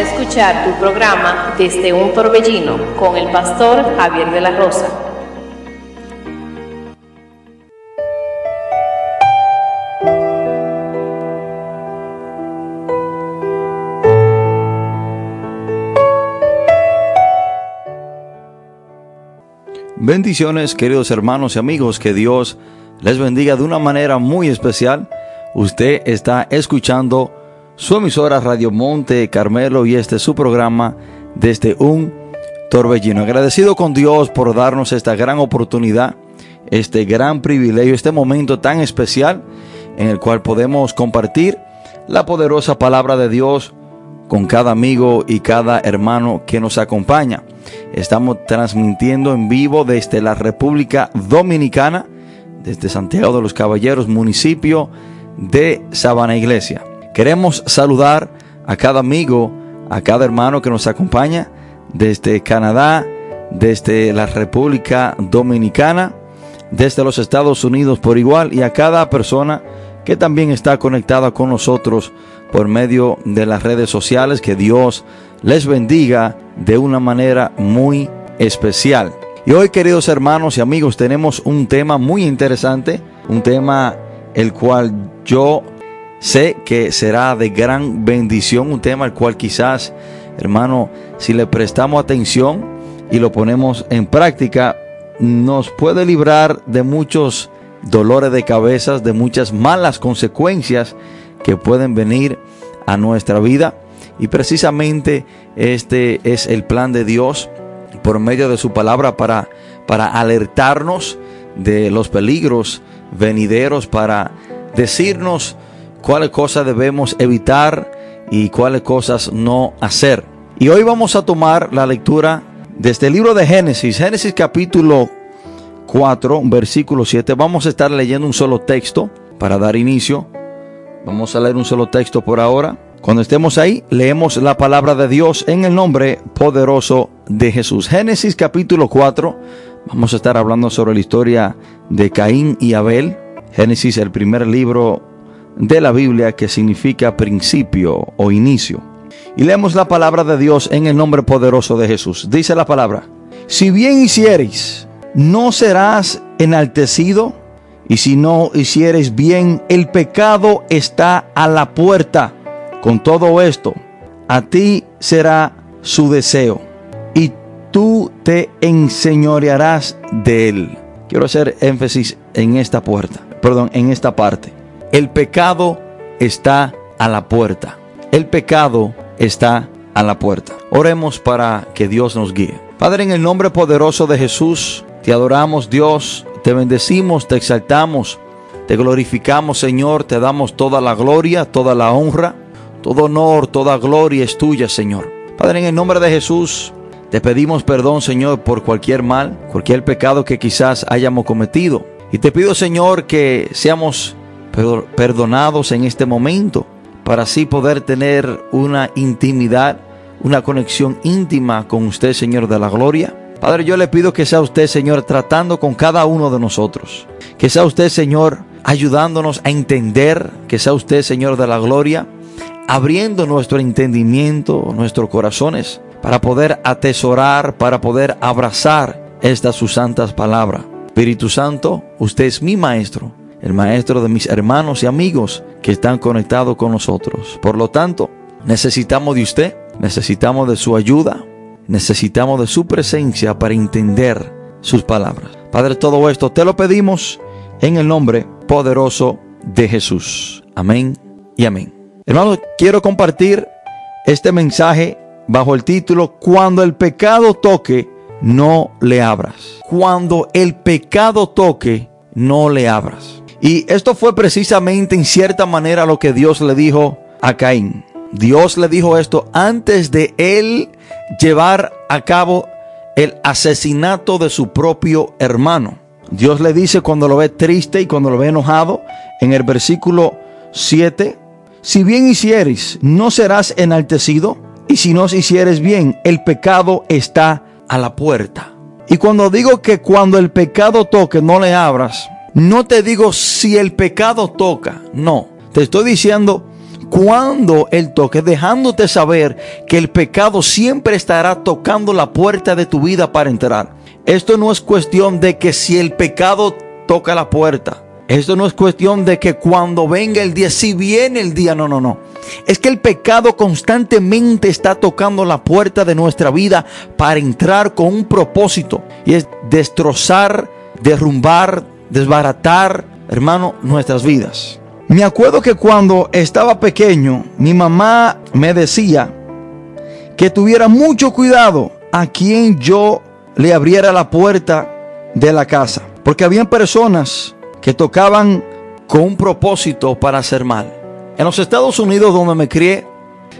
escuchar tu programa Desde un Torbellino con el pastor Javier de la Rosa. Bendiciones queridos hermanos y amigos, que Dios les bendiga de una manera muy especial. Usted está escuchando su emisora Radio Monte Carmelo y este es su programa desde un torbellino. Agradecido con Dios por darnos esta gran oportunidad, este gran privilegio, este momento tan especial en el cual podemos compartir la poderosa palabra de Dios con cada amigo y cada hermano que nos acompaña. Estamos transmitiendo en vivo desde la República Dominicana, desde Santiago de los Caballeros, municipio de Sabana Iglesia. Queremos saludar a cada amigo, a cada hermano que nos acompaña desde Canadá, desde la República Dominicana, desde los Estados Unidos por igual y a cada persona que también está conectada con nosotros por medio de las redes sociales. Que Dios les bendiga de una manera muy especial. Y hoy, queridos hermanos y amigos, tenemos un tema muy interesante, un tema el cual yo Sé que será de gran bendición, un tema al cual quizás, hermano, si le prestamos atención y lo ponemos en práctica, nos puede librar de muchos dolores de cabezas, de muchas malas consecuencias que pueden venir a nuestra vida. Y precisamente este es el plan de Dios por medio de su palabra para, para alertarnos de los peligros venideros, para decirnos cuáles cosas debemos evitar y cuáles cosas no hacer. Y hoy vamos a tomar la lectura de este libro de Génesis, Génesis capítulo 4, versículo 7. Vamos a estar leyendo un solo texto para dar inicio. Vamos a leer un solo texto por ahora. Cuando estemos ahí, leemos la palabra de Dios en el nombre poderoso de Jesús. Génesis capítulo 4. Vamos a estar hablando sobre la historia de Caín y Abel. Génesis, el primer libro de la Biblia que significa principio o inicio. Y leemos la palabra de Dios en el nombre poderoso de Jesús. Dice la palabra, si bien hicieres, no serás enaltecido, y si no hicieres bien, el pecado está a la puerta. Con todo esto, a ti será su deseo, y tú te enseñorearás de él. Quiero hacer énfasis en esta puerta, perdón, en esta parte. El pecado está a la puerta. El pecado está a la puerta. Oremos para que Dios nos guíe. Padre, en el nombre poderoso de Jesús, te adoramos Dios, te bendecimos, te exaltamos, te glorificamos Señor, te damos toda la gloria, toda la honra, todo honor, toda gloria es tuya Señor. Padre, en el nombre de Jesús, te pedimos perdón Señor por cualquier mal, cualquier pecado que quizás hayamos cometido. Y te pido Señor que seamos perdonados en este momento, para así poder tener una intimidad, una conexión íntima con usted, Señor de la Gloria. Padre, yo le pido que sea usted, Señor, tratando con cada uno de nosotros. Que sea usted, Señor, ayudándonos a entender, que sea usted, Señor de la Gloria, abriendo nuestro entendimiento, nuestros corazones, para poder atesorar, para poder abrazar estas sus santas palabras. Espíritu Santo, usted es mi maestro el maestro de mis hermanos y amigos que están conectados con nosotros. Por lo tanto, necesitamos de usted, necesitamos de su ayuda, necesitamos de su presencia para entender sus palabras. Padre, todo esto te lo pedimos en el nombre poderoso de Jesús. Amén y amén. Hermanos, quiero compartir este mensaje bajo el título Cuando el pecado toque, no le abras. Cuando el pecado toque, no le abras. Y esto fue precisamente en cierta manera lo que Dios le dijo a Caín. Dios le dijo esto antes de él llevar a cabo el asesinato de su propio hermano. Dios le dice cuando lo ve triste y cuando lo ve enojado, en el versículo 7, si bien hicieres, no serás enaltecido, y si no hicieres bien, el pecado está a la puerta. Y cuando digo que cuando el pecado toque, no le abras, no te digo si el pecado toca, no. Te estoy diciendo cuando Él toque, dejándote saber que el pecado siempre estará tocando la puerta de tu vida para entrar. Esto no es cuestión de que si el pecado toca la puerta, esto no es cuestión de que cuando venga el día, si viene el día, no, no, no. Es que el pecado constantemente está tocando la puerta de nuestra vida para entrar con un propósito y es destrozar, derrumbar, desbaratar, hermano, nuestras vidas. Me acuerdo que cuando estaba pequeño, mi mamá me decía que tuviera mucho cuidado a quien yo le abriera la puerta de la casa. Porque habían personas que tocaban con un propósito para hacer mal. En los Estados Unidos donde me crié,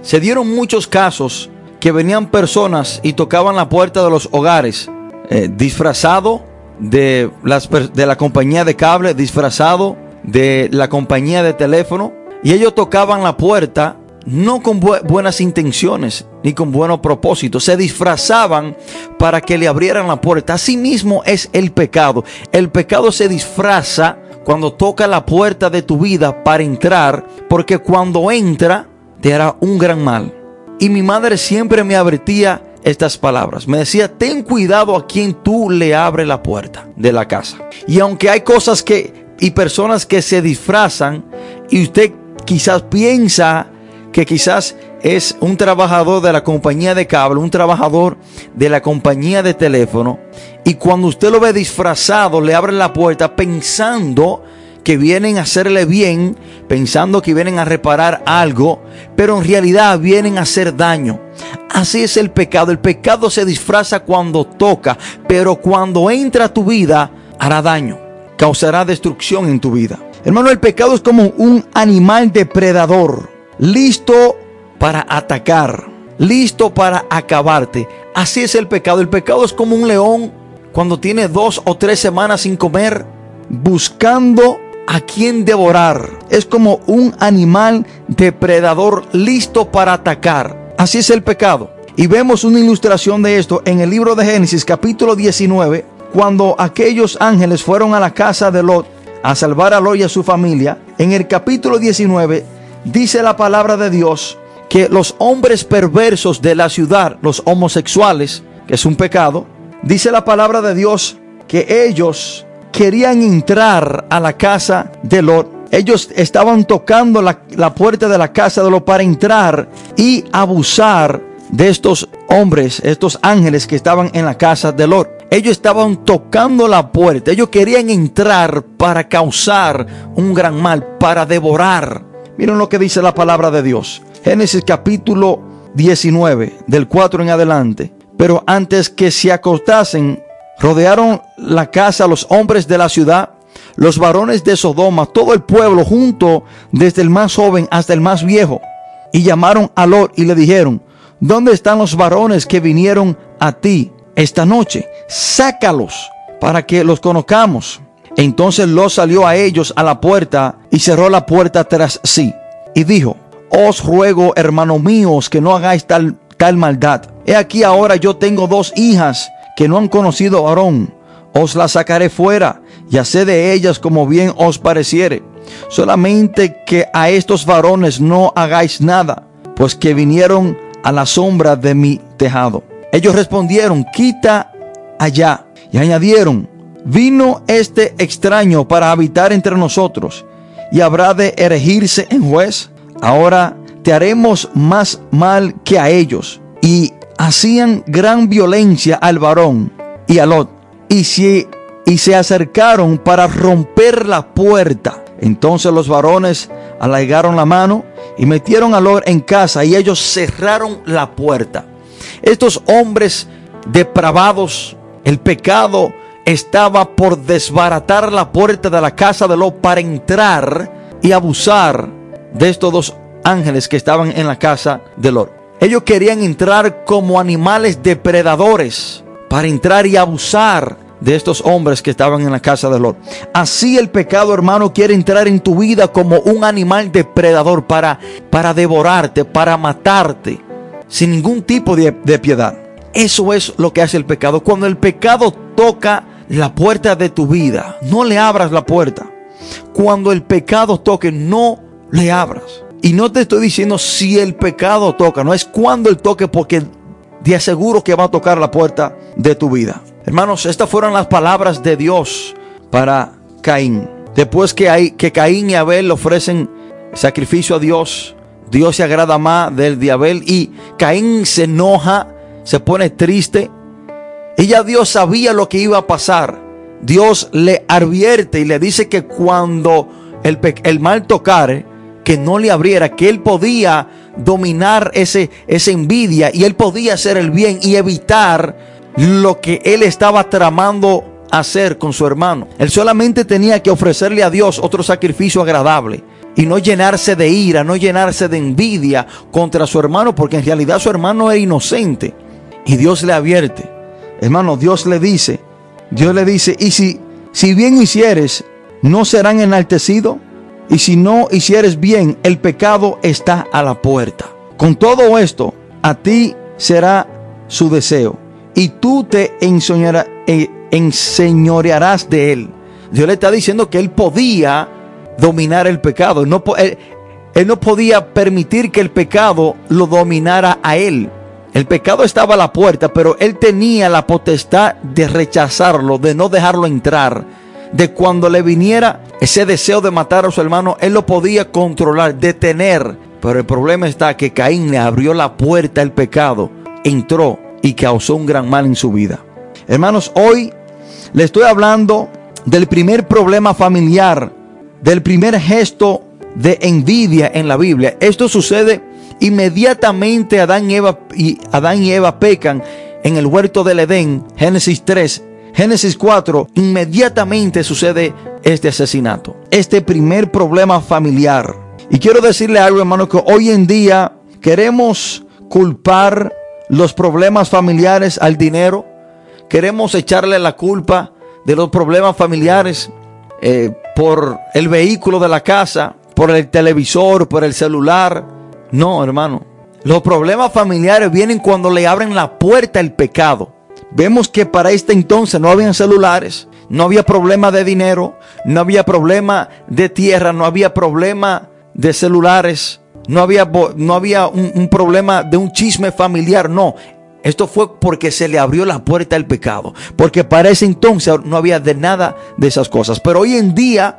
se dieron muchos casos que venían personas y tocaban la puerta de los hogares, eh, disfrazado de, las, de la compañía de cable, disfrazado de la compañía de teléfono, y ellos tocaban la puerta no con buenas intenciones ni con buenos propósitos. Se disfrazaban para que le abrieran la puerta. Así mismo es el pecado. El pecado se disfraza cuando toca la puerta de tu vida para entrar, porque cuando entra te hará un gran mal. Y mi madre siempre me advertía estas palabras. Me decía, ten cuidado a quien tú le abres la puerta de la casa. Y aunque hay cosas que y personas que se disfrazan y usted quizás piensa que quizás es un trabajador de la compañía de cable, un trabajador de la compañía de teléfono, y cuando usted lo ve disfrazado, le abre la puerta pensando que vienen a hacerle bien, pensando que vienen a reparar algo, pero en realidad vienen a hacer daño. Así es el pecado. El pecado se disfraza cuando toca, pero cuando entra a tu vida hará daño, causará destrucción en tu vida. Hermano, el pecado es como un animal depredador listo para atacar, listo para acabarte. Así es el pecado. El pecado es como un león cuando tiene dos o tres semanas sin comer, buscando a quien devorar. Es como un animal depredador listo para atacar. Así es el pecado. Y vemos una ilustración de esto en el libro de Génesis capítulo 19, cuando aquellos ángeles fueron a la casa de Lot a salvar a Lot y a su familia. En el capítulo 19 dice la palabra de Dios que los hombres perversos de la ciudad, los homosexuales, que es un pecado, dice la palabra de Dios que ellos querían entrar a la casa de Lot. Ellos estaban tocando la, puerta de la casa de Lot para entrar y abusar de estos hombres, estos ángeles que estaban en la casa de Lot. Ellos estaban tocando la puerta, ellos querían entrar para causar un gran mal, para devorar. Miren lo que dice la palabra de Dios. Génesis capítulo 19, del 4 en adelante. Pero antes que se acostasen, rodearon la casa los hombres de la ciudad, los varones de Sodoma, todo el pueblo junto, desde el más joven hasta el más viejo. Y llamaron a Lot y le dijeron, ¿dónde están los varones que vinieron a ti esta noche? Sácalos para que los conozcamos. Entonces Lot salió a ellos a la puerta y cerró la puerta tras sí. Y dijo, os ruego, hermanos míos, que no hagáis tal, tal maldad. He aquí ahora yo tengo dos hijas que no han conocido varón. Os las sacaré fuera y haced de ellas como bien os pareciere. Solamente que a estos varones no hagáis nada, pues que vinieron a la sombra de mi tejado. Ellos respondieron, quita allá. Y añadieron, Vino este extraño para habitar entre nosotros y habrá de erigirse en juez. Ahora te haremos más mal que a ellos. Y hacían gran violencia al varón y a Lot. Y, si, y se acercaron para romper la puerta. Entonces los varones alargaron la mano y metieron a Lot en casa y ellos cerraron la puerta. Estos hombres depravados, el pecado estaba por desbaratar la puerta de la casa de Lot para entrar y abusar de estos dos ángeles que estaban en la casa de Lot. Ellos querían entrar como animales depredadores para entrar y abusar de estos hombres que estaban en la casa de Lot. Así el pecado, hermano, quiere entrar en tu vida como un animal depredador para, para devorarte, para matarte, sin ningún tipo de, de piedad. Eso es lo que hace el pecado. Cuando el pecado toca la puerta de tu vida. No le abras la puerta. Cuando el pecado toque, no le abras. Y no te estoy diciendo si el pecado toca, no es cuando el toque, porque te aseguro que va a tocar la puerta de tu vida. Hermanos, estas fueron las palabras de Dios para Caín. Después que, hay, que Caín y Abel ofrecen sacrificio a Dios, Dios se agrada más del de Abel y Caín se enoja, se pone triste. Y ya Dios sabía lo que iba a pasar. Dios le advierte y le dice que cuando el, el mal tocare, que no le abriera, que él podía dominar ese, esa envidia y él podía hacer el bien y evitar lo que él estaba tramando hacer con su hermano. Él solamente tenía que ofrecerle a Dios otro sacrificio agradable y no llenarse de ira, no llenarse de envidia contra su hermano, porque en realidad su hermano es inocente. Y Dios le advierte, hermano, Dios le dice, Dios le dice, y si, si bien hicieres, no serán enaltecidos, y si no hicieres bien, el pecado está a la puerta. Con todo esto, a ti será su deseo, y tú te eh, enseñorearás de él. Dios le está diciendo que él podía dominar el pecado. No, él no podía permitir que el pecado lo dominara a él. El pecado estaba a la puerta, pero él tenía la potestad de rechazarlo, de no dejarlo entrar. De cuando le viniera ese deseo de matar a su hermano, él lo podía controlar, detener. Pero el problema está que Caín le abrió la puerta al pecado, entró y causó un gran mal en su vida. Hermanos, hoy le estoy hablando del primer problema familiar, del primer gesto de envidia en la Biblia. Esto sucede inmediatamente Adán y Eva, y Adán y Eva pecan en el huerto del Edén, Génesis 3. Génesis 4, inmediatamente sucede este asesinato, este primer problema familiar. Y quiero decirle algo, hermano, que hoy en día queremos culpar los problemas familiares al dinero, queremos echarle la culpa de los problemas familiares eh, por el vehículo de la casa, por el televisor, por el celular. No, hermano. Los problemas familiares vienen cuando le abren la puerta al pecado. Vemos que para este entonces no habían celulares, no había problema de dinero, no había problema de tierra, no había problema de celulares, no había, no había un, un problema de un chisme familiar, no. Esto fue porque se le abrió la puerta al pecado. Porque para ese entonces no había de nada de esas cosas. Pero hoy en día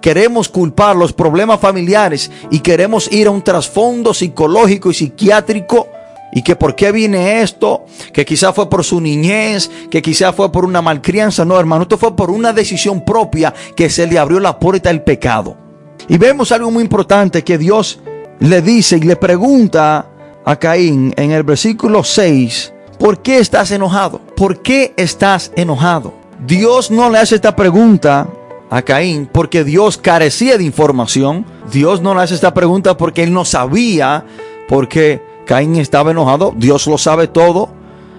queremos culpar los problemas familiares y queremos ir a un trasfondo psicológico y psiquiátrico. Y que por qué viene esto, que quizá fue por su niñez, que quizá fue por una malcrianza. No, hermano, esto fue por una decisión propia que se le abrió la puerta al pecado. Y vemos algo muy importante que Dios le dice y le pregunta a Caín en el versículo 6, ¿por qué estás enojado? ¿Por qué estás enojado? Dios no le hace esta pregunta a Caín porque Dios carecía de información. Dios no le hace esta pregunta porque él no sabía por qué Caín estaba enojado. Dios lo sabe todo.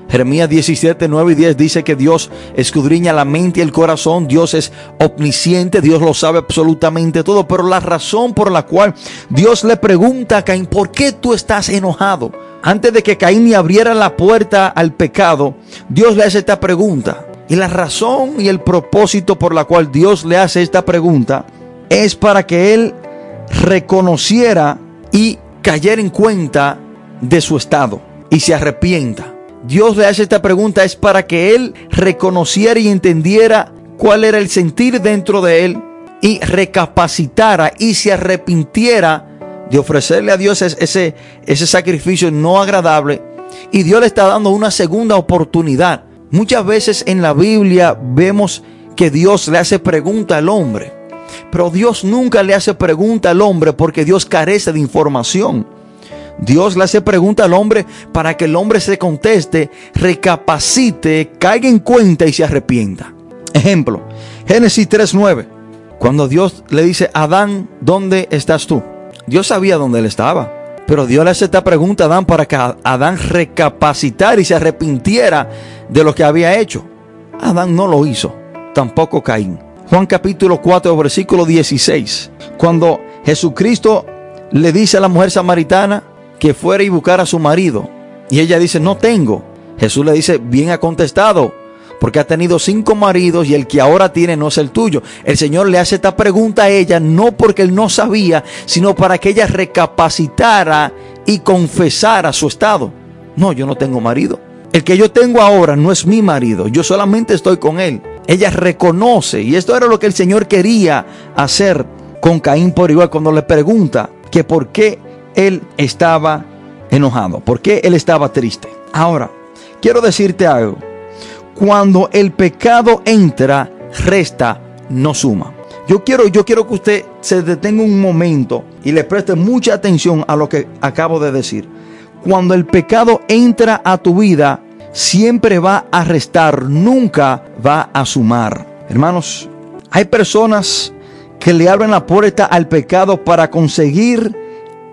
Jeremías 17, 9 y 10 dice que Dios escudriña la mente y el corazón. Dios es omnisciente, Dios lo sabe absolutamente todo. Pero la razón por la cual Dios le pregunta a Caín, ¿por qué tú estás enojado? Antes de que Caín le abriera la puerta al pecado, Dios le hace esta pregunta. Y la razón y el propósito por la cual Dios le hace esta pregunta es para que él reconociera y cayera en cuenta de su estado y se arrepienta. Dios le hace esta pregunta es para que él reconociera y entendiera cuál era el sentir dentro de él y recapacitara y se arrepintiera de ofrecerle a Dios ese, ese sacrificio no agradable. Y Dios le está dando una segunda oportunidad. Muchas veces en la Biblia vemos que Dios le hace pregunta al hombre. Pero Dios nunca le hace pregunta al hombre porque Dios carece de información. Dios le hace pregunta al hombre para que el hombre se conteste, recapacite, caiga en cuenta y se arrepienta. Ejemplo, Génesis 3.9. Cuando Dios le dice, Adán, ¿dónde estás tú? Dios sabía dónde él estaba. Pero Dios le hace esta pregunta a Adán para que Adán recapacitara y se arrepintiera de lo que había hecho. Adán no lo hizo, tampoco Caín. Juan capítulo 4, versículo 16. Cuando Jesucristo le dice a la mujer samaritana, que fuera y buscar a su marido. Y ella dice, no tengo. Jesús le dice, bien ha contestado, porque ha tenido cinco maridos y el que ahora tiene no es el tuyo. El Señor le hace esta pregunta a ella no porque él no sabía, sino para que ella recapacitara y confesara su estado. No, yo no tengo marido. El que yo tengo ahora no es mi marido, yo solamente estoy con él. Ella reconoce, y esto era lo que el Señor quería hacer con Caín por igual cuando le pregunta que por qué él estaba enojado, por qué él estaba triste. Ahora, quiero decirte algo. Cuando el pecado entra, resta, no suma. Yo quiero, yo quiero que usted se detenga un momento y le preste mucha atención a lo que acabo de decir. Cuando el pecado entra a tu vida, siempre va a restar, nunca va a sumar. Hermanos, hay personas que le abren la puerta al pecado para conseguir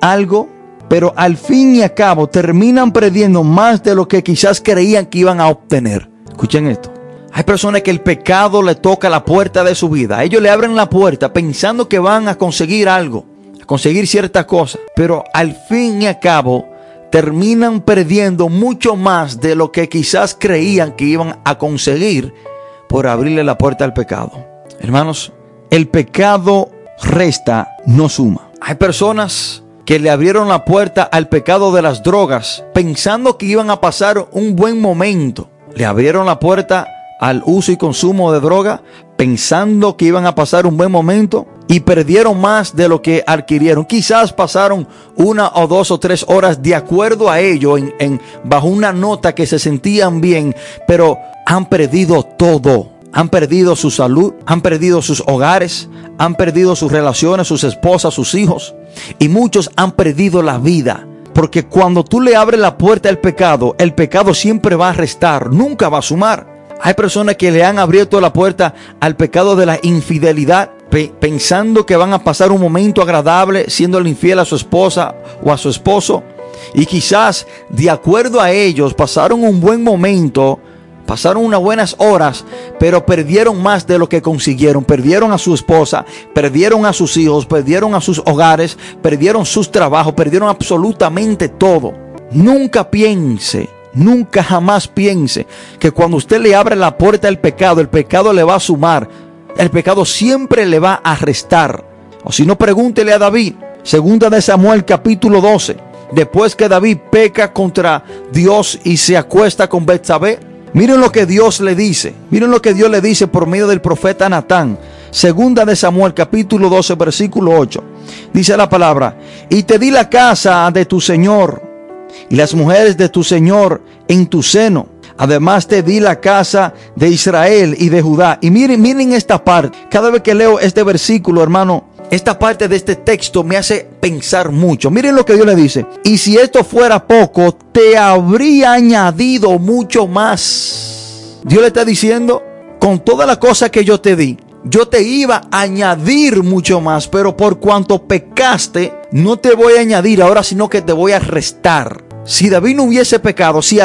algo, pero al fin y al cabo terminan perdiendo más de lo que quizás creían que iban a obtener. Escuchen esto. Hay personas que el pecado le toca la puerta de su vida. Ellos le abren la puerta pensando que van a conseguir algo, a conseguir ciertas cosas, pero al fin y al cabo terminan perdiendo mucho más de lo que quizás creían que iban a conseguir por abrirle la puerta al pecado. Hermanos, el pecado resta, no suma. Hay personas que le abrieron la puerta al pecado de las drogas pensando que iban a pasar un buen momento. Le abrieron la puerta al uso y consumo de droga pensando que iban a pasar un buen momento y perdieron más de lo que adquirieron. Quizás pasaron una o dos o tres horas de acuerdo a ello en, bajo una nota que se sentían bien, pero han perdido todo. Han perdido su salud, han perdido sus hogares, han perdido sus relaciones, sus esposas, sus hijos. Y muchos han perdido la vida. Porque cuando tú le abres la puerta al pecado, el pecado siempre va a restar, nunca va a sumar. Hay personas que le han abierto la puerta al pecado de la infidelidad, pensando que van a pasar un momento agradable siendo infiel a su esposa o a su esposo. Y quizás, de acuerdo a ellos, pasaron un buen momento, pasaron unas buenas horas, pero perdieron más de lo que consiguieron. Perdieron a su esposa, perdieron a sus hijos, perdieron a sus hogares, perdieron sus trabajos, perdieron absolutamente todo. Nunca piense Nunca jamás piense que cuando usted le abre la puerta al pecado, el pecado le va a sumar. El pecado siempre le va a restar. O si no, pregúntele a David. Segunda de Samuel capítulo 12. Después que David peca contra Dios y se acuesta con Betsabé. Miren lo que Dios le dice. Miren lo que Dios le dice por medio del profeta Natán. Segunda de Samuel capítulo 12 versículo 8. Dice la palabra. Y te di la casa de tu Señor y las mujeres de tu Señor en tu seno. Además te di la casa de Israel y de Judá. Y miren, miren esta parte. Cada vez que leo este versículo, hermano, esta parte de este texto me hace pensar mucho. Miren lo que Dios le dice. Y si esto fuera poco, te habría añadido mucho más. Dios le está diciendo, con toda la cosa que yo te di, yo te iba a añadir mucho más, pero por cuanto pecaste, no te voy a añadir ahora, sino que te voy a restar. Si David no hubiese pecado, si,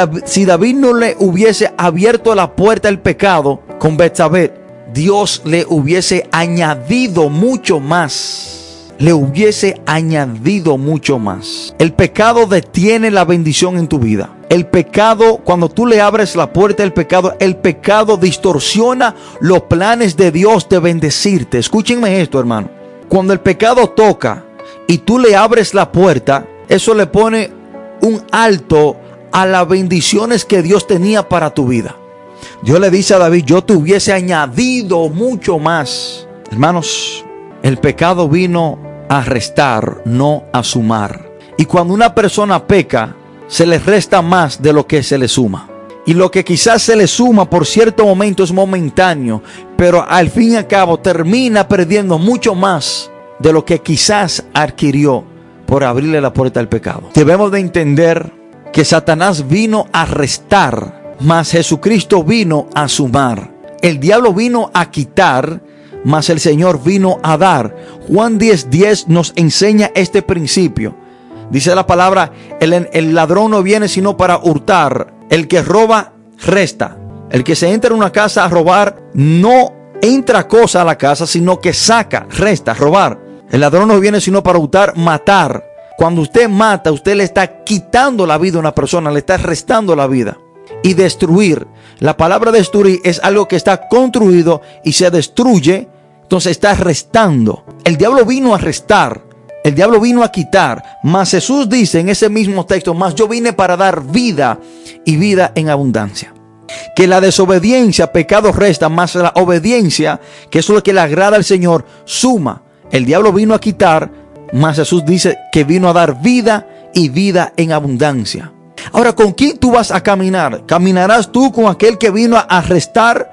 David no le hubiese abierto la puerta al pecado con Betsabé, Dios le hubiese añadido mucho más. Le hubiese añadido mucho más. El pecado detiene la bendición en tu vida. El pecado, cuando tú le abres la puerta al pecado, el pecado distorsiona los planes de Dios de bendecirte. Escúchenme esto, hermano. Cuando el pecado toca y tú le abres la puerta, eso le pone un alto a las bendiciones que Dios tenía para tu vida. Dios le dice a David, yo te hubiese añadido mucho más. Hermanos, el pecado vino a restar, no a sumar. Y cuando una persona peca, se le resta más de lo que se le suma. Y lo que quizás se le suma por cierto momento es momentáneo, pero al fin y al cabo termina perdiendo mucho más de lo que quizás adquirió por abrirle la puerta al pecado. Debemos de entender que Satanás vino a restar, mas Jesucristo vino a sumar. El diablo vino a quitar, mas el Señor vino a dar. Juan 10:10 10 nos enseña este principio. Dice la palabra, el, el ladrón no viene sino para hurtar. El que roba, resta. El que se entra en una casa a robar, no entra cosa a la casa, sino que saca, resta, robar. El ladrón no viene sino para hurtar, matar. Cuando usted mata, usted le está quitando la vida a una persona, le está restando la vida. Y destruir. La palabra destruir es algo que está construido y se destruye, entonces está restando. El diablo vino a restar, el diablo vino a quitar, mas Jesús dice en ese mismo texto, mas yo vine para dar vida y vida en abundancia. Que la desobediencia, pecado resta, más la obediencia, que es lo que le agrada al Señor, suma. El diablo vino a quitar, mas Jesús dice que vino a dar vida y vida en abundancia. Ahora, ¿con quién tú vas a caminar? ¿Caminarás tú con aquel que vino a arrestar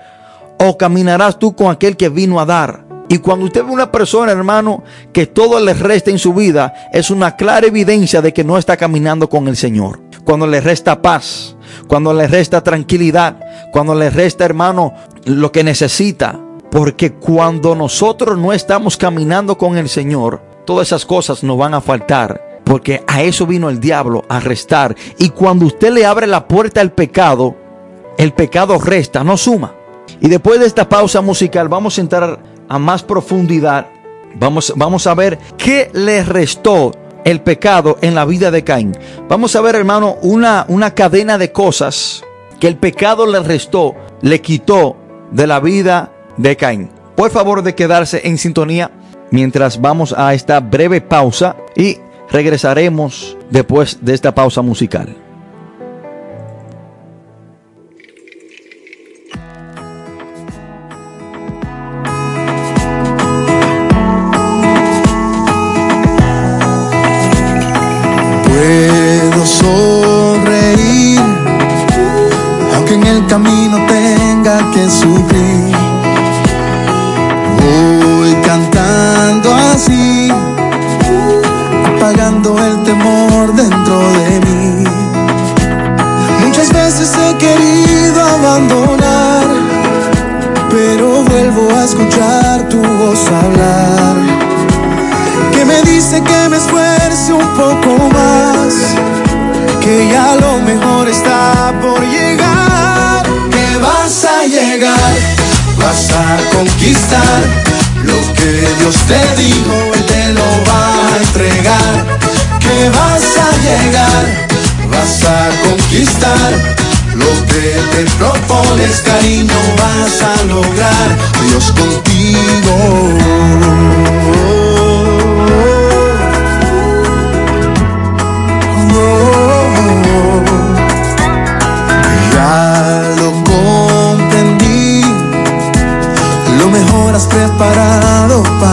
o caminarás tú con aquel que vino a dar? Y cuando usted ve una persona, hermano, que todo le resta en su vida, es una clara evidencia de que no está caminando con el Señor. Cuando le resta paz, cuando le resta tranquilidad, cuando le resta, hermano, lo que necesita. Porque cuando nosotros no estamos caminando con el Señor, todas esas cosas nos van a faltar. Porque a eso vino el diablo, a restar. Y cuando usted le abre la puerta al pecado, el pecado resta, no suma. Y después de esta pausa musical vamos a entrar a más profundidad. Vamos, vamos a ver qué le restó el pecado en la vida de Caín. Vamos a ver, hermano, una, una cadena de cosas que el pecado le restó, le quitó de la vida de Caín. Por favor de quedarse en sintonía mientras vamos a esta breve pausa y regresaremos después de esta pausa musical. A lograr. Dios contigo. Lo mejor has preparado para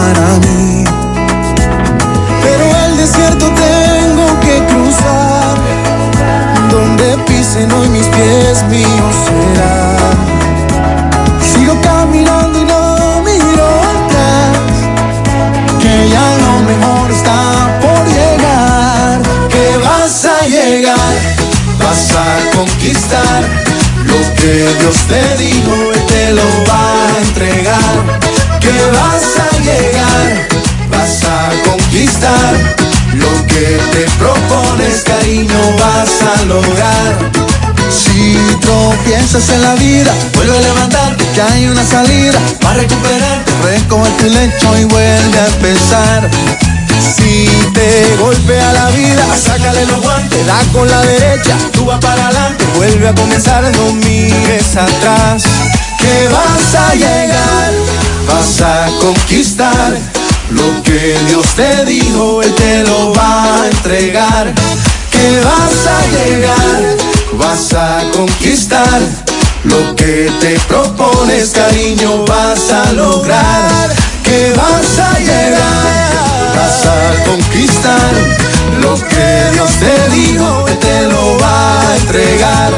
conquistar lo que Dios te dijo, Él te lo va a entregar, que vas a llegar, vas a conquistar lo que te propones, cariño, vas a lograr. Si tropiezas en la vida, vuelve a levantarte, que hay una salida para recuperarte, recoge tu lecho y vuelve a empezar. Si te golpea la vida, sácale los guantes, da con la derecha, tú vas para adelante, vuelve a comenzar, no mires atrás. Que vas a llegar, vas a conquistar lo que Dios te dijo, Él te lo va a entregar. Que vas a llegar, vas a conquistar lo que te propones, cariño, vas a lograr. Que vas a llegar, vas a conquistar lo que Dios te dijo, Él te lo va a entregar.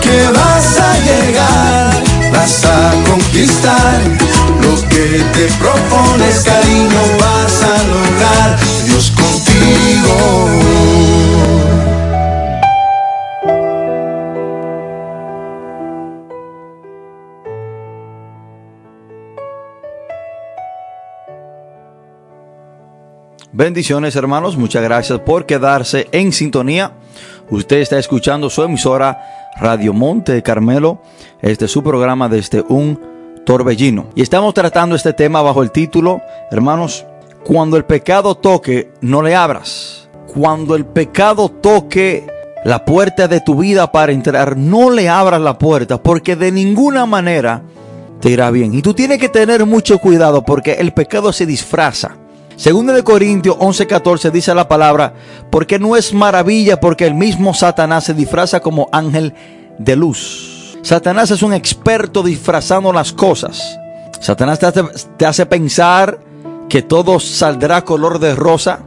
Que vas a llegar, vas a conquistar lo que te propones, cariño, vas a lograr. Dios contigo. Bendiciones hermanos, muchas gracias por quedarse en sintonía. Usted está escuchando su emisora Radio Monte Carmelo. Este es su programa desde un torbellino. Y estamos tratando este tema bajo el título, hermanos, cuando el pecado toque, no le abras. Cuando el pecado toque la puerta de tu vida para entrar, no le abras la puerta porque de ninguna manera te irá bien. Y tú tienes que tener mucho cuidado porque el pecado se disfraza. Segundo de Corintios 11:14 dice la palabra, porque no es maravilla porque el mismo Satanás se disfraza como ángel de luz. Satanás es un experto disfrazando las cosas. Satanás te hace, te hace pensar que todo saldrá color de rosa.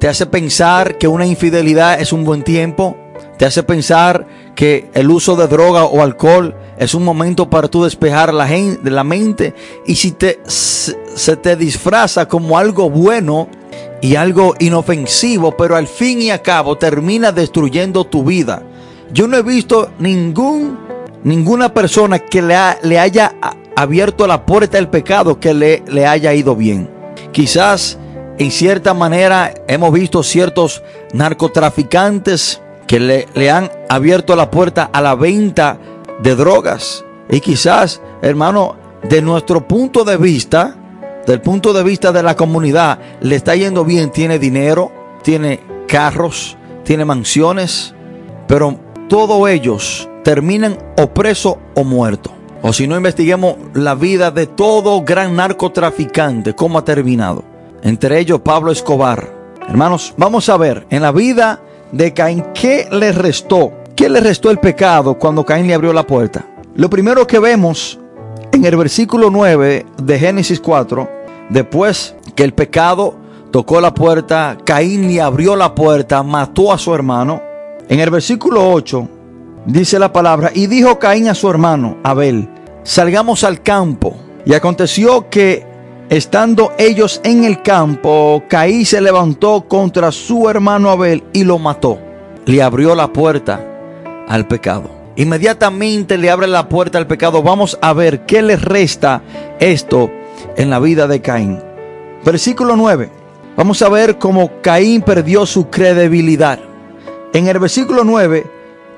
Te hace pensar que una infidelidad es un buen tiempo. Te hace pensar que el uso de droga o alcohol es un momento para tú despejar la, gente, la mente. Y si te, se te disfraza como algo bueno y algo inofensivo, pero al fin y al cabo termina destruyendo tu vida. Yo no he visto ningún, ninguna persona que le, le haya abierto la puerta del pecado que le, le haya ido bien. Quizás en cierta manera hemos visto ciertos narcotraficantes que le, le han abierto la puerta a la venta de drogas. Y quizás, hermano, de nuestro punto de vista, del punto de vista de la comunidad, le está yendo bien, tiene dinero, tiene carros, tiene mansiones, pero todos ellos terminan o o muerto. O si no investiguemos la vida de todo gran narcotraficante, cómo ha terminado. Entre ellos Pablo Escobar. Hermanos, vamos a ver en la vida de Caín qué le restó. ¿Qué le restó el pecado cuando Caín le abrió la puerta? Lo primero que vemos en el versículo 9 de Génesis 4, después que el pecado tocó la puerta, Caín le abrió la puerta, mató a su hermano. En el versículo 8 dice la palabra, y dijo Caín a su hermano Abel, salgamos al campo. Y aconteció que estando ellos en el campo, Caín se levantó contra su hermano Abel y lo mató. Le abrió la puerta al pecado. Inmediatamente le abre la puerta al pecado. Vamos a ver qué le resta esto en la vida de Caín. Versículo 9. Vamos a ver cómo Caín perdió su credibilidad. En el versículo 9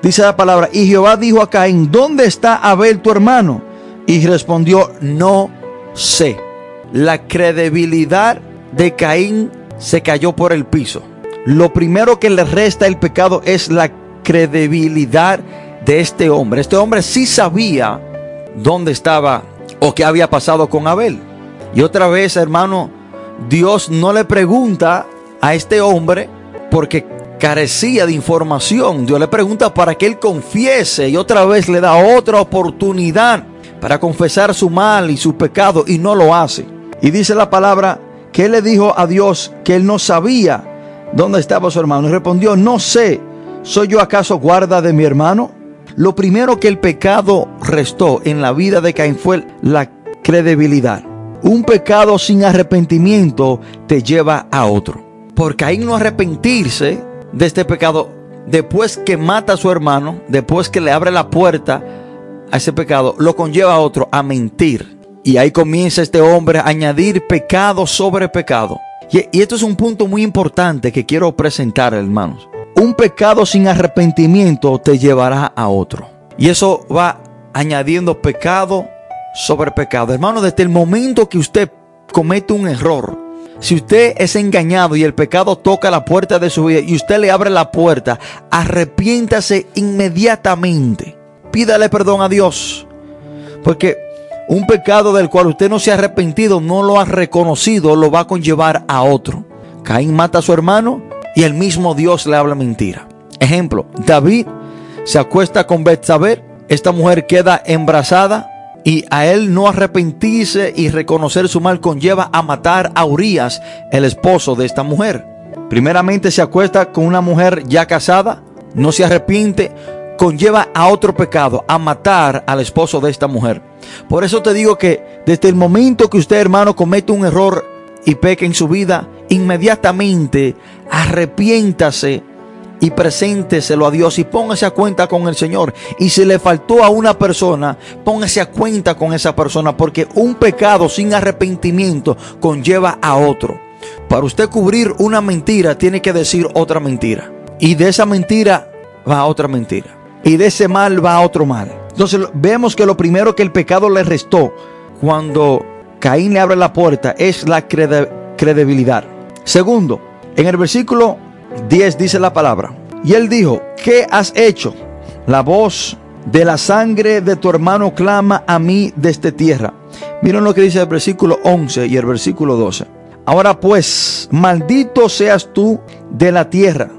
dice la palabra, y Jehová dijo a Caín, ¿dónde está Abel tu hermano? Y respondió, no sé. La credibilidad de Caín se cayó por el piso. Lo primero que le resta el pecado es la credibilidad de este hombre. Este hombre sí sabía dónde estaba o qué había pasado con Abel. Y otra vez, hermano, Dios no le pregunta a este hombre porque carecía de información. Dios le pregunta para que él confiese y otra vez le da otra oportunidad para confesar su mal y su pecado y no lo hace. Y dice la palabra que él le dijo a Dios que él no sabía dónde estaba su hermano. Y respondió, no sé, ¿soy yo acaso guarda de mi hermano? Lo primero que el pecado restó en la vida de Caín fue la credibilidad. Un pecado sin arrepentimiento te lleva a otro. Por Caín no arrepentirse de este pecado, después que mata a su hermano, después que le abre la puerta a ese pecado, lo conlleva a otro a mentir. Y ahí comienza este hombre a añadir pecado sobre pecado. Y, esto es un punto muy importante que quiero presentar, hermanos. Un pecado sin arrepentimiento te llevará a otro. Y eso va añadiendo pecado sobre pecado. Hermano, desde el momento que usted comete un error, si usted es engañado y el pecado toca la puerta de su vida y usted le abre la puerta, arrepiéntase inmediatamente. Pídale perdón a Dios. Porque un pecado del cual usted no se ha arrepentido, no lo ha reconocido, lo va a conllevar a otro. Caín mata a su hermano y el mismo Dios le habla mentira. Ejemplo, David se acuesta con Betsabé, esta mujer queda embarazada y a él no arrepentirse y reconocer su mal conlleva a matar a Urias, el esposo de esta mujer. Primeramente se acuesta con una mujer ya casada, no se arrepiente, conlleva a otro pecado, a matar al esposo de esta mujer. Por eso te digo que desde el momento que usted hermano comete un error y peque en su vida, inmediatamente arrepiéntase y presénteselo a Dios y póngase a cuenta con el Señor. Y si le faltó a una persona, póngase a cuenta con esa persona, porque un pecado sin arrepentimiento conlleva a otro. Para usted cubrir una mentira, tiene que decir otra mentira. Y de esa mentira va otra mentira. Y de ese mal va a otro mal. Entonces vemos que lo primero que el pecado le restó cuando Caín le abre la puerta es la credibilidad. Segundo, en el versículo 10 dice la palabra, Y él dijo, ¿qué has hecho? La voz de la sangre de tu hermano clama a mí desde tierra. Miren lo que dice el versículo 11 y el versículo 12. Ahora pues, maldito seas tú de la tierra,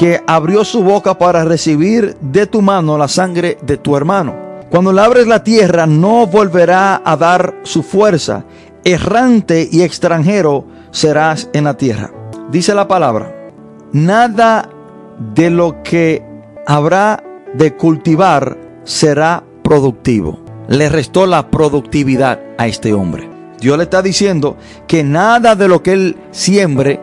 que abrió su boca para recibir de tu mano la sangre de tu hermano. Cuando le abres la tierra, no volverá a dar su fuerza. Errante y extranjero serás en la tierra. Dice la palabra, nada de lo que habrá de cultivar será productivo. Le restó la productividad a este hombre. Dios le está diciendo que nada de lo que él siembre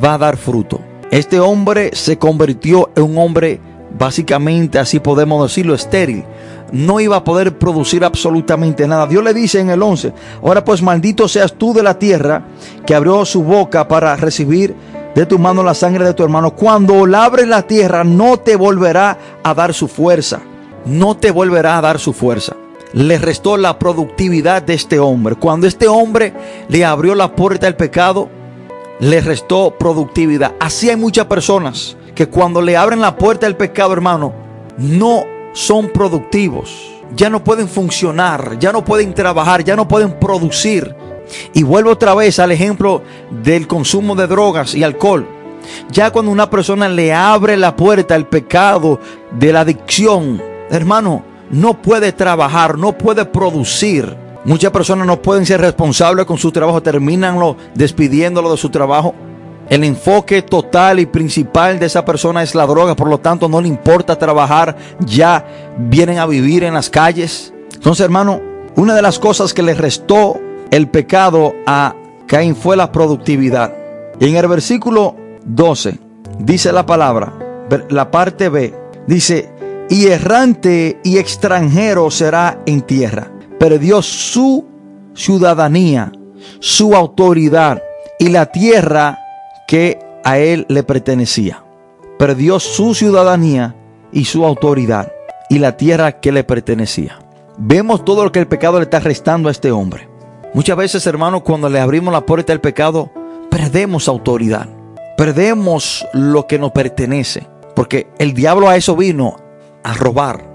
va a dar fruto. Este hombre se convirtió en un hombre básicamente, así podemos decirlo, estéril. No iba a poder producir absolutamente nada. Dios le dice en el 11, ahora pues maldito seas tú de la tierra que abrió su boca para recibir de tu mano la sangre de tu hermano. Cuando labres la tierra no te volverá a dar su fuerza. No te volverá a dar su fuerza. Le restó la productividad de este hombre. Cuando este hombre le abrió la puerta al pecado, le restó productividad. Así hay muchas personas que cuando le abren la puerta al pecado, hermano, no son productivos. Ya no pueden funcionar, ya no pueden trabajar, ya no pueden producir. Y vuelvo otra vez al ejemplo del consumo de drogas y alcohol. Ya cuando una persona le abre la puerta al pecado de la adicción, hermano, no puede trabajar, no puede producir. Muchas personas no pueden ser responsables con su trabajo, terminan despidiéndolo de su trabajo. El enfoque total y principal de esa persona es la droga, por lo tanto no le importa trabajar, ya vienen a vivir en las calles. Entonces, hermano, una de las cosas que le restó el pecado a Caín fue la productividad. Y en el versículo 12 dice la palabra, la parte B, dice, y errante y extranjero será en tierra. Perdió su ciudadanía, su autoridad y la tierra que a él le pertenecía. Perdió su ciudadanía y su autoridad y la tierra que le pertenecía. Vemos todo lo que el pecado le está restando a este hombre. Muchas veces, hermanos, cuando le abrimos la puerta al pecado, perdemos autoridad. Perdemos lo que nos pertenece. Porque el diablo a eso vino, a robar.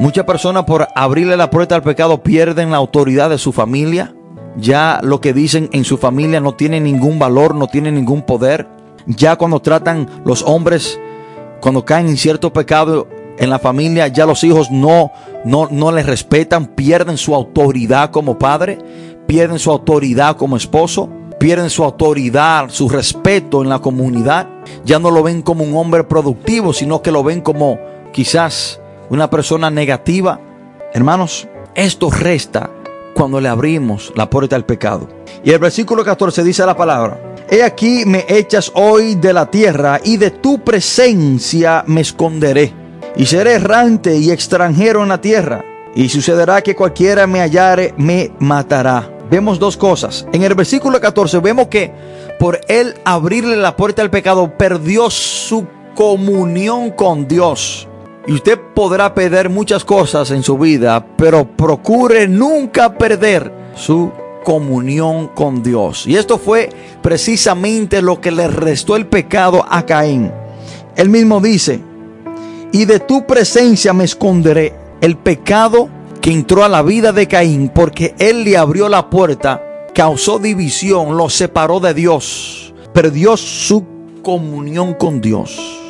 Muchas personas por abrirle la puerta al pecado pierden la autoridad de su familia. Ya lo que dicen en su familia no tiene ningún valor, no tiene ningún poder. Ya cuando tratan los hombres, cuando caen en cierto pecado en la familia, ya los hijos no, no, no les respetan, pierden su autoridad como padre, pierden su autoridad como esposo, pierden su autoridad, su respeto en la comunidad. Ya no lo ven como un hombre productivo, sino que lo ven como quizás una persona negativa. Hermanos, esto resta cuando le abrimos la puerta al pecado. Y el versículo 14 dice la palabra, He aquí me echas hoy de la tierra y de tu presencia me esconderé. Y seré errante y extranjero en la tierra. Y sucederá que cualquiera me hallare, me matará. Vemos dos cosas. En el versículo 14 vemos que por él abrirle la puerta al pecado perdió su comunión con Dios. Y usted podrá perder muchas cosas en su vida, pero procure nunca perder su comunión con Dios. Y esto fue precisamente lo que le restó el pecado a Caín. Él mismo dice, y de tu presencia me esconderé el pecado que entró a la vida de Caín porque él le abrió la puerta, causó división, lo separó de Dios, perdió su comunión con Dios.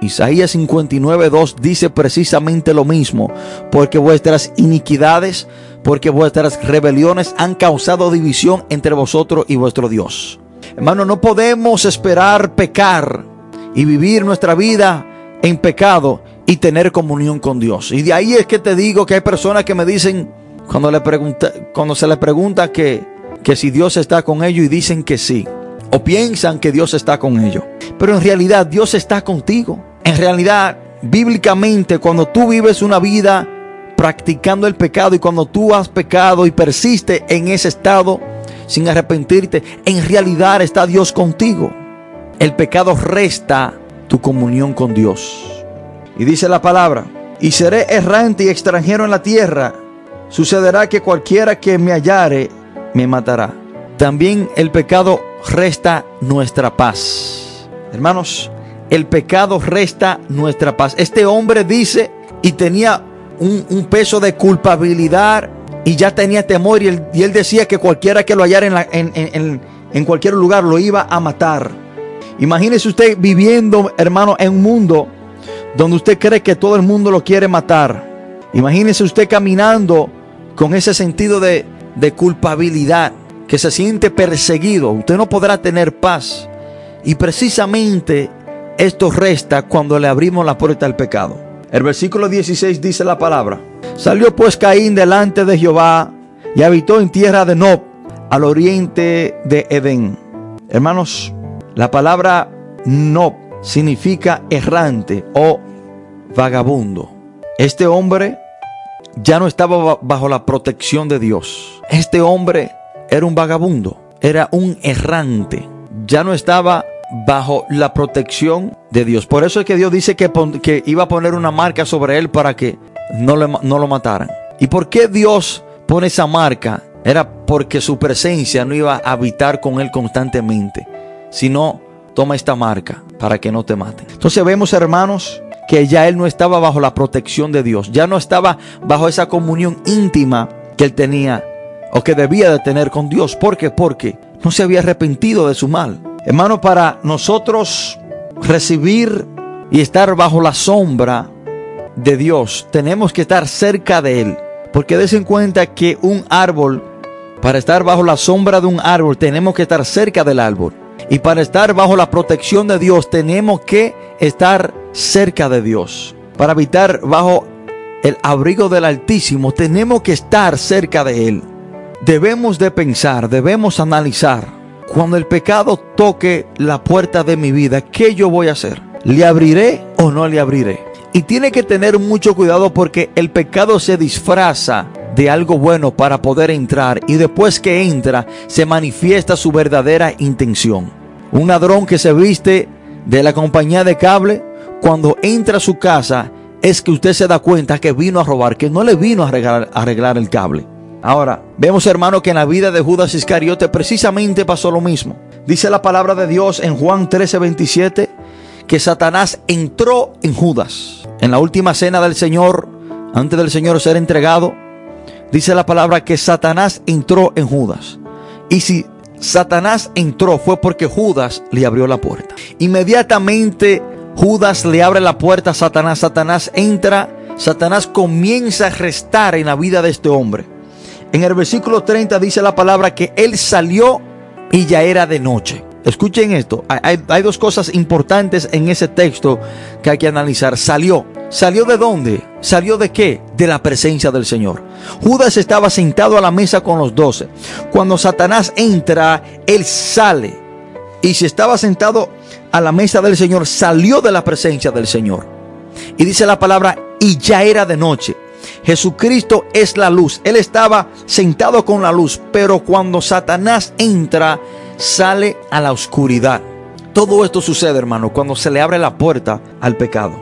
Isaías 59.2 dice precisamente lo mismo, porque vuestras iniquidades, porque vuestras rebeliones han causado división entre vosotros y vuestro Dios. Hermano, no podemos esperar pecar y vivir nuestra vida en pecado y tener comunión con Dios. Y de ahí es que te digo que hay personas que me dicen, cuando, le pregunta, cuando se les pregunta que, que si Dios está con ellos y dicen que sí, o piensan que Dios está con ellos. Pero en realidad Dios está contigo. En realidad, bíblicamente, cuando tú vives una vida practicando el pecado y cuando tú has pecado y persiste en ese estado sin arrepentirte, en realidad está Dios contigo. El pecado resta tu comunión con Dios. Y dice la palabra, y seré errante y extranjero en la tierra. Sucederá que cualquiera que me hallare me matará. También el pecado resta nuestra paz. Hermanos, el pecado resta nuestra paz. Este hombre dice y tenía un, peso de culpabilidad y ya tenía temor y él, decía que cualquiera que lo hallara en, cualquier lugar lo iba a matar. Imagínese usted viviendo, hermano, en un mundo donde usted cree que todo el mundo lo quiere matar. Imagínese usted caminando con ese sentido de culpabilidad, que se siente perseguido. Usted no podrá tener paz. Y precisamente esto resta cuando le abrimos la puerta al pecado. El versículo 16 dice la palabra. Salió pues Caín delante de Jehová y habitó en tierra de Nob, al oriente de Edén. Hermanos, la palabra Nob significa errante o vagabundo. Este hombre ya no estaba bajo la protección de Dios. Este hombre era un vagabundo, era un errante. Ya no estaba bajo la protección de Dios. Por eso es que Dios dice que, iba a poner una marca sobre él para que no, no lo mataran. ¿Y por qué Dios pone esa marca? Era porque su presencia no iba a habitar con él constantemente, sino toma esta marca para que no te maten. Entonces vemos, hermanos, que ya él no estaba bajo la protección de Dios, ya no estaba bajo esa comunión íntima que él tenía o que debía de tener con Dios. ¿Por qué? Porque no se había arrepentido de su mal. Hermano, para nosotros recibir y estar bajo la sombra de Dios, tenemos que estar cerca de Él. Porque des en cuenta que un árbol, para estar bajo la sombra de un árbol, tenemos que estar cerca del árbol. Y para estar bajo la protección de Dios, tenemos que estar cerca de Dios. Para habitar bajo el abrigo del Altísimo, tenemos que estar cerca de Él. Debemos de pensar, debemos analizar. Cuando el pecado toque la puerta de mi vida, ¿qué yo voy a hacer? ¿Le abriré o no le abriré? Y tiene que tener mucho cuidado porque el pecado se disfraza de algo bueno para poder entrar y después que entra se manifiesta su verdadera intención. Un ladrón que se viste de la compañía de cable, cuando entra a su casa es que usted se da cuenta que vino a robar, que no le vino a arreglar, arreglar el cable. Ahora, vemos hermano que en la vida de Judas Iscariote precisamente pasó lo mismo. Dice la palabra de Dios en Juan 13:27 que Satanás entró en Judas. En la última cena del Señor, antes del Señor ser entregado, dice la palabra que Satanás entró en Judas. Y si Satanás entró fue porque Judas le abrió la puerta. Inmediatamente Judas le abre la puerta a Satanás. Satanás entra. Satanás comienza a restar en la vida de este hombre. En el versículo 30 dice la palabra que él salió y ya era de noche. Escuchen esto, hay, dos cosas importantes en ese texto que hay que analizar. Salió. ¿Salió de dónde? ¿Salió de qué? De la presencia del Señor. Judas estaba sentado a la mesa con los doce. Cuando Satanás entra, él sale. Y si estaba sentado a la mesa del Señor, salió de la presencia del Señor. Y dice la palabra, y ya era de noche. Jesucristo es la luz. Él estaba sentado con la luz, pero cuando Satanás entra, sale a la oscuridad. Todo esto sucede, hermano, cuando se le abre la puerta al pecado.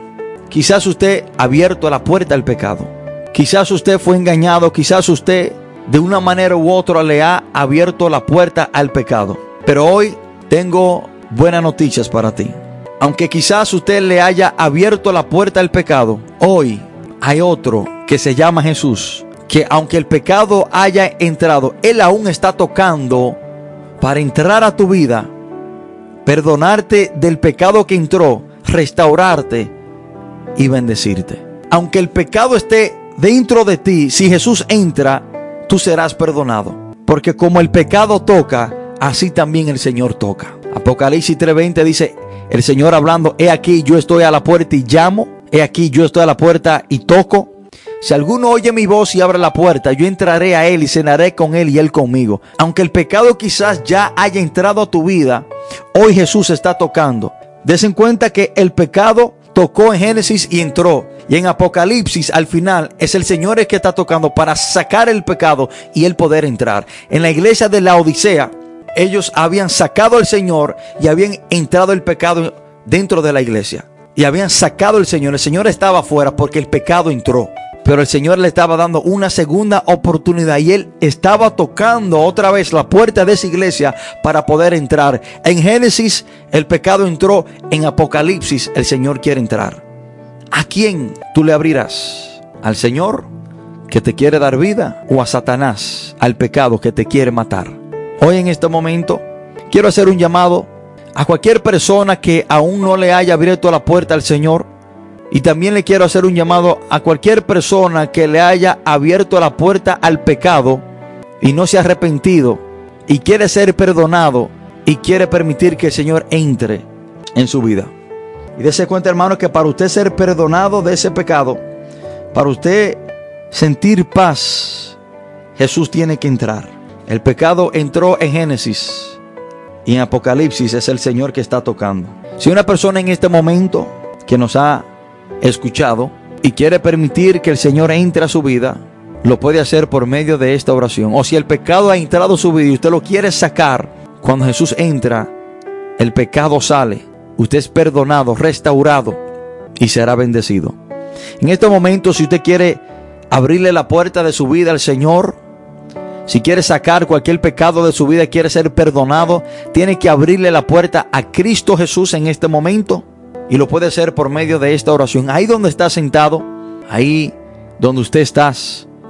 Quizás usted ha abierto la puerta al pecado. Quizás usted fue engañado, quizás usted de una manera u otra le ha abierto la puerta al pecado. Pero hoy tengo buenas noticias para ti. Aunque quizás usted le haya abierto la puerta al pecado, hoy hay otro que se llama Jesús, que aunque el pecado haya entrado, Él aún está tocando para entrar a tu vida, perdonarte del pecado que entró, restaurarte y bendecirte. Aunque el pecado esté dentro de ti, si Jesús entra, tú serás perdonado. Porque como el pecado toca, así también el Señor toca. Apocalipsis 3:20 dice, el Señor hablando, he aquí yo estoy a la puerta y llamo, he aquí yo estoy a la puerta y toco. Si alguno oye mi voz y abre la puerta, yo entraré a él y cenaré con él y él conmigo. Aunque el pecado quizás ya haya entrado a tu vida, hoy Jesús está tocando. Des en cuenta que el pecado tocó en Génesis y entró. Y en Apocalipsis al final es el Señor el que está tocando para sacar el pecado y el poder entrar. En la iglesia de la Odisea, ellos habían sacado al Señor y habían entrado el pecado dentro de la iglesia. Y habían sacado al Señor. El Señor estaba afuera porque el pecado entró. Pero el Señor le estaba dando una segunda oportunidad y él estaba tocando otra vez la puerta de esa iglesia para poder entrar. En Génesis el pecado entró, en Apocalipsis el Señor quiere entrar. ¿A quién tú le abrirás? ¿Al Señor que te quiere dar vida o a Satanás, al pecado que te quiere matar? Hoy en este momento quiero hacer un llamado a cualquier persona que aún no le haya abierto la puerta al Señor. Y también le quiero hacer un llamado a cualquier persona que le haya abierto la puerta al pecado y no se ha arrepentido y quiere ser perdonado y quiere permitir que el Señor entre en su vida. Y dése cuenta, hermano, que para usted ser perdonado de ese pecado, para usted sentir paz, Jesús tiene que entrar. El pecado entró en Génesis y en Apocalipsis es el Señor que está tocando. Si una persona en este momento que nos ha escuchado y quiere permitir que el Señor entre a su vida, lo puede hacer por medio de esta oración. O si el pecado ha entrado a su vida y usted lo quiere sacar, cuando Jesús entra, el pecado sale. Usted es perdonado, restaurado y será bendecido. En este momento, si usted quiere abrirle la puerta de su vida al Señor, si quiere sacar cualquier pecado de su vida, quiere ser perdonado, tiene que abrirle la puerta a Cristo Jesús en este momento. Y lo puede hacer por medio de esta oración. Ahí donde está sentado, ahí donde usted está,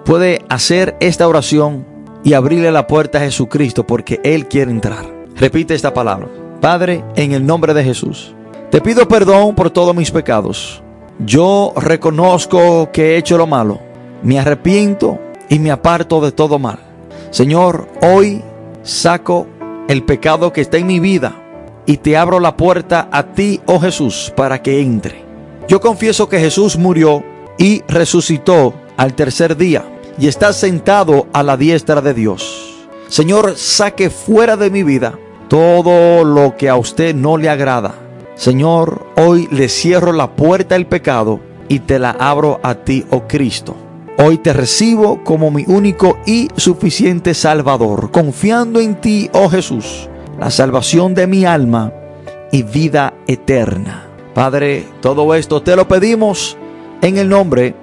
puede hacer esta oración y abrirle la puerta a Jesucristo porque Él quiere entrar. Repite esta palabra. Padre, en el nombre de Jesús, te pido perdón por todos mis pecados. Yo reconozco que he hecho lo malo. Me arrepiento y me aparto de todo mal. Señor, hoy saco el pecado que está en mi vida y te abro la puerta a ti, oh Jesús, para que entre. Yo confieso que Jesús murió y resucitó al tercer día y está sentado a la diestra de Dios. Señor, saque fuera de mi vida todo lo que a usted no le agrada. Señor, hoy le cierro la puerta al pecado y te la abro a ti, oh Cristo. Hoy te recibo como mi único y suficiente Salvador, confiando en ti, oh Jesús, la salvación de mi alma y vida eterna. Padre, todo esto te lo pedimos en el nombre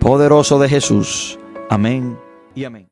poderoso de Jesús. Amén y amén.